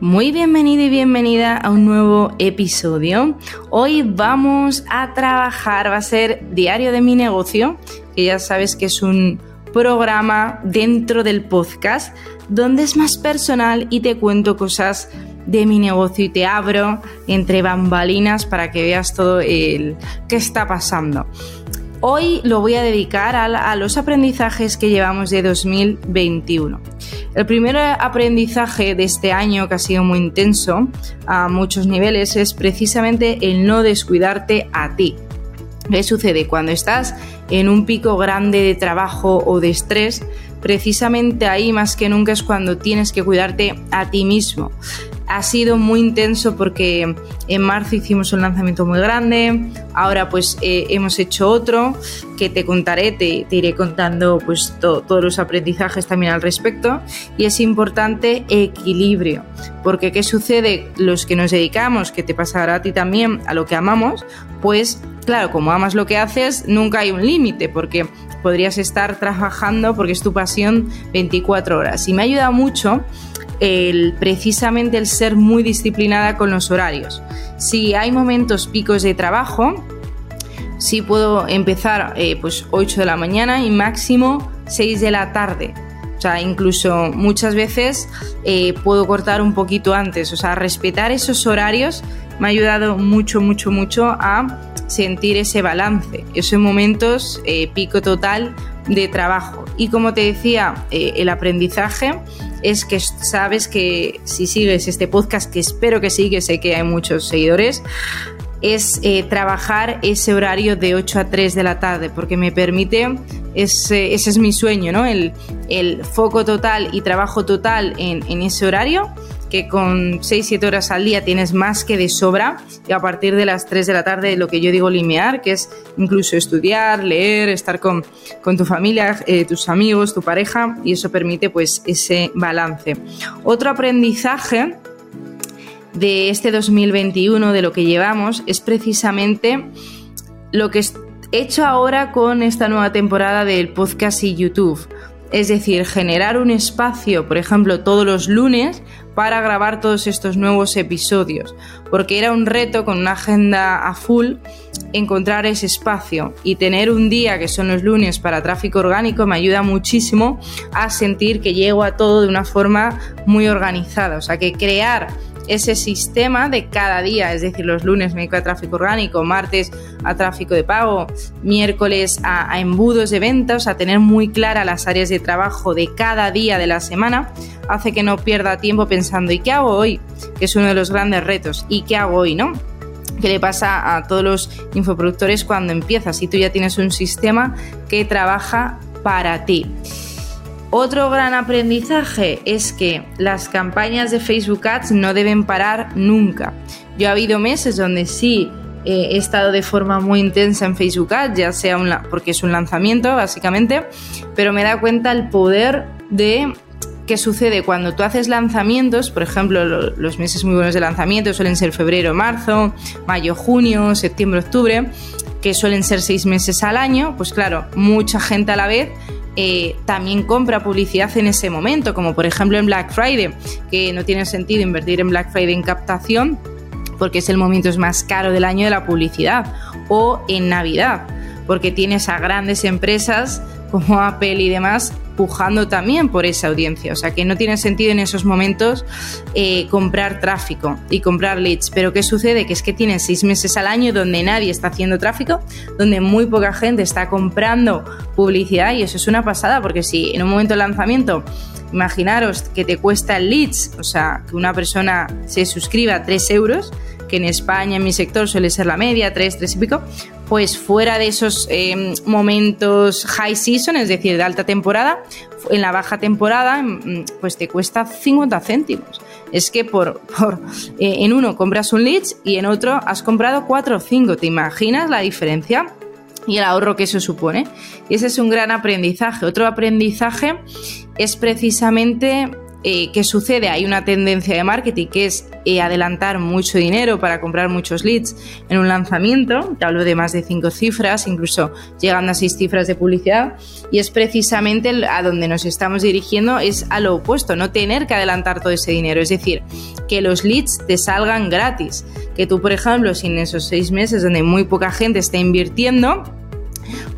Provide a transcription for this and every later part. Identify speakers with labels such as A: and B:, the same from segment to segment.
A: Muy bienvenida y bienvenida a un nuevo episodio. Hoy vamos a trabajar, va a ser Diario de mi negocio, que ya sabes que es un programa dentro del podcast donde es más personal y te cuento cosas de mi negocio y te abro entre bambalinas para que veas todo el que está pasando. Hoy lo voy a dedicar a, los aprendizajes que llevamos de 2021. El primer aprendizaje de este año, que ha sido muy intenso a muchos niveles, es precisamente el no descuidarte a ti. ¿Qué sucede? Cuando estás en un pico grande de trabajo o de estrés, precisamente ahí más que nunca es cuando tienes que cuidarte a ti mismo ha sido muy intenso porque en marzo hicimos un lanzamiento muy grande, ahora pues eh, hemos hecho otro que te contaré, te, iré contando pues todos los aprendizajes también al respecto y es importante equilibrio, porque ¿qué sucede? Los que nos dedicamos, que te pasará a ti también, a lo que amamos, pues claro, como amas lo que haces, nunca hay un límite, porque podrías estar trabajando porque es tu pasión 24 horas. Y me ayuda mucho el, precisamente el ser muy disciplinada con los horarios. Si hay momentos picos de trabajo, sí puedo empezar eh, pues 8 de la mañana y máximo 6 de la tarde. O sea, incluso muchas veces eh, puedo cortar un poquito antes. O sea, respetar esos horarios me ha ayudado mucho, mucho, mucho a sentir ese balance, esos momentos eh, pico total de trabajo. Y como te decía, el aprendizaje es que sabes que si sigues este podcast, que espero que sí, que sé que hay muchos seguidores, es eh, trabajar ese horario de 8 a 3 de la tarde, porque me permite, ese, ese es mi sueño, ¿no? El, el, foco total y trabajo total en, en ese horario que con 6-7 horas al día tienes más que de sobra y a partir de las 3 de la tarde lo que yo digo linear, que es incluso estudiar, leer, estar con, tu familia, eh, tus amigos, tu pareja y eso permite pues ese balance. Otro aprendizaje de este 2021, de lo que llevamos, es precisamente lo que he hecho ahora con esta nueva temporada del podcast y YouTube. Es decir, generar un espacio, por ejemplo, todos los lunes para grabar todos estos nuevos episodios, porque era un reto con una agenda a full encontrar ese espacio. Y tener un día que son los lunes para tráfico orgánico me ayuda muchísimo a sentir que llego a todo de una forma muy organizada, o sea que crear ese sistema de cada día, es decir, los lunes me dedico a tráfico orgánico, martes a tráfico de pago, miércoles a, embudos de ventas, a tener muy clara las áreas de trabajo de cada día de la semana, hace que no pierda tiempo pensando ¿y qué hago hoy? Que es uno de los grandes retos, ¿y qué hago hoy? ¿No? ¿Qué le pasa a todos los infoproductores cuando empiezas y tú ya tienes un sistema que trabaja para ti? Otro gran aprendizaje es que las campañas de Facebook Ads no deben parar nunca. Yo ha habido meses donde sí eh, he estado de forma muy intensa en Facebook Ads, ya sea porque es un lanzamiento básicamente, pero me da cuenta el poder de qué sucede cuando tú haces lanzamientos, por ejemplo, los meses muy buenos de lanzamiento suelen ser febrero, marzo, mayo, junio, septiembre, octubre, que suelen ser seis meses al año, pues claro, mucha gente a la vez eh, también compra publicidad en ese momento, como por ejemplo en Black Friday, que no tiene sentido invertir en Black Friday en captación porque es el momento más caro del año de la publicidad, o en Navidad, porque tienes a grandes empresas como Apple y demás pujando también por esa audiencia. O sea que no tiene sentido en esos momentos eh, comprar tráfico y comprar leads. Pero ¿qué sucede? Que es que tienes seis meses al año donde nadie está haciendo tráfico, donde muy poca gente está comprando publicidad y eso es una pasada porque si en un momento de lanzamiento imaginaros que te cuesta el leads, o sea, que una persona se suscriba a 3 euros, que en España, en mi sector, suele ser la media, 3, 3 y pico, pues fuera de esos em, momentos high season, es decir, de alta temporada, en la baja temporada, mm, pues te cuesta 50 céntimos. Es que por, por eh, en uno compras un lead y en otro has comprado 4 o 5. ¿Te imaginas la diferencia? y el ahorro que eso supone. Y ese es un gran aprendizaje. Otro aprendizaje es precisamente eh, ¿qué sucede? Hay una tendencia de marketing que es eh, adelantar mucho dinero para comprar muchos leads en un lanzamiento. Te hablo de más de cinco cifras, incluso llegando a seis cifras de publicidad. Y es precisamente a donde nos estamos dirigiendo, es a lo opuesto, no tener que adelantar todo ese dinero. Es decir, que los leads te salgan gratis. Que tú, por ejemplo, si en esos seis meses donde muy poca gente está invirtiendo,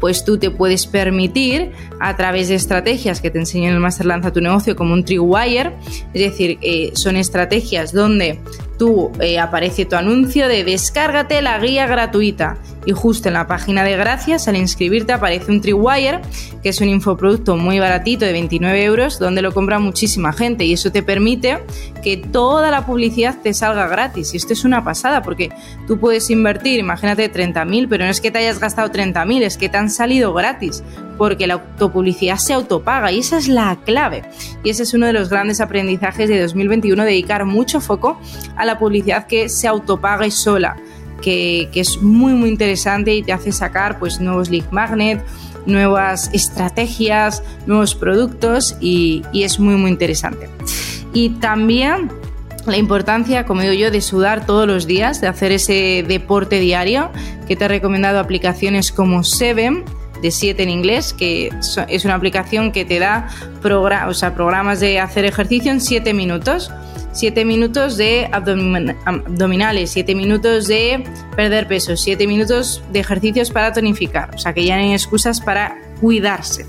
A: pues tú te puedes permitir a través de estrategias que te enseño en el Master Lanza tu negocio como un Trigwire, es decir, eh, son estrategias donde tú eh, aparece tu anuncio de descárgate la guía gratuita. Y justo en la página de gracias al inscribirte aparece un Tripwire que es un infoproducto muy baratito de 29 euros donde lo compra muchísima gente. Y eso te permite que toda la publicidad te salga gratis. Y esto es una pasada porque tú puedes invertir, imagínate 30.000 pero no es que te hayas gastado 30.000 es que te han salido gratis porque la autopublicidad se autopaga y esa es la clave. Y ese es uno de los grandes aprendizajes de 2021, dedicar mucho foco a la publicidad que se autopaga y sola, que, es muy muy interesante y te hace sacar pues nuevos lead magnet, nuevas estrategias, nuevos productos y, y es muy muy interesante. Y también la importancia, como digo yo, de sudar todos los días, de hacer ese deporte diario, que te he recomendado aplicaciones como Seven, de 7 en inglés, que es una aplicación que te da o sea, programas de hacer ejercicio en 7 minutos. 7 minutos de abdominales, 7 minutos de perder peso, 7 minutos de ejercicios para tonificar. O sea que ya no hay excusas para cuidarse.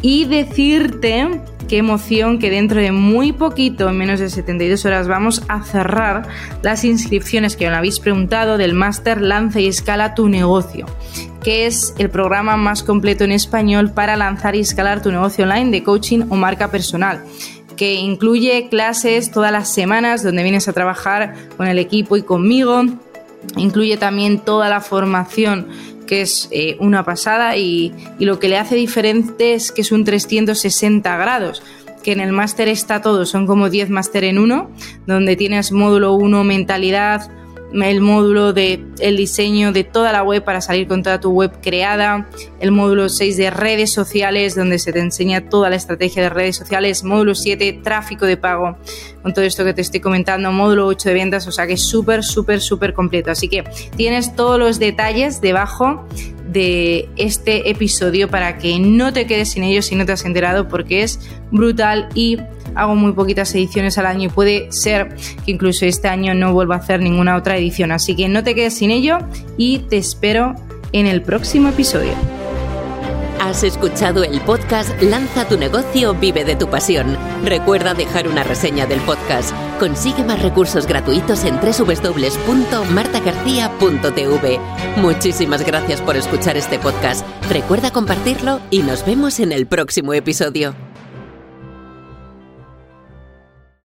A: Y decirte qué emoción que dentro de muy poquito, en menos de 72 horas, vamos a cerrar las inscripciones que me habéis preguntado del máster Lanza y Escala tu negocio que es el programa más completo en español para lanzar y escalar tu negocio online de coaching o marca personal que incluye clases todas las semanas donde vienes a trabajar con el equipo y conmigo. Incluye también toda la formación que es eh, una pasada y, y lo que le hace diferente es que es un 360 grados que en el máster está todo, son como 10 máster en uno, donde tienes módulo 1 mentalidad, el módulo de el diseño de toda la web para salir con toda tu web creada, el módulo 6 de redes sociales donde se te enseña toda la estrategia de redes sociales, módulo 7 tráfico de pago, con todo esto que te estoy comentando, módulo 8 de ventas, o sea que es súper, súper, súper completo. Así que tienes todos los detalles debajo de este episodio para que no te quedes sin ellos si no te has enterado porque es brutal y hago muy poquitas ediciones al año y puede ser que incluso este año no vuelva a hacer ninguna otra edición. Así que no te quedes sin ello y te espero en el próximo episodio.
B: Has escuchado el podcast Lanza tu negocio, vive de tu pasión. Recuerda dejar una reseña del podcast. Consigue más recursos gratuitos en www.martagarcía.tv. Muchísimas gracias por escuchar este podcast. Recuerda compartirlo y nos vemos en el próximo episodio.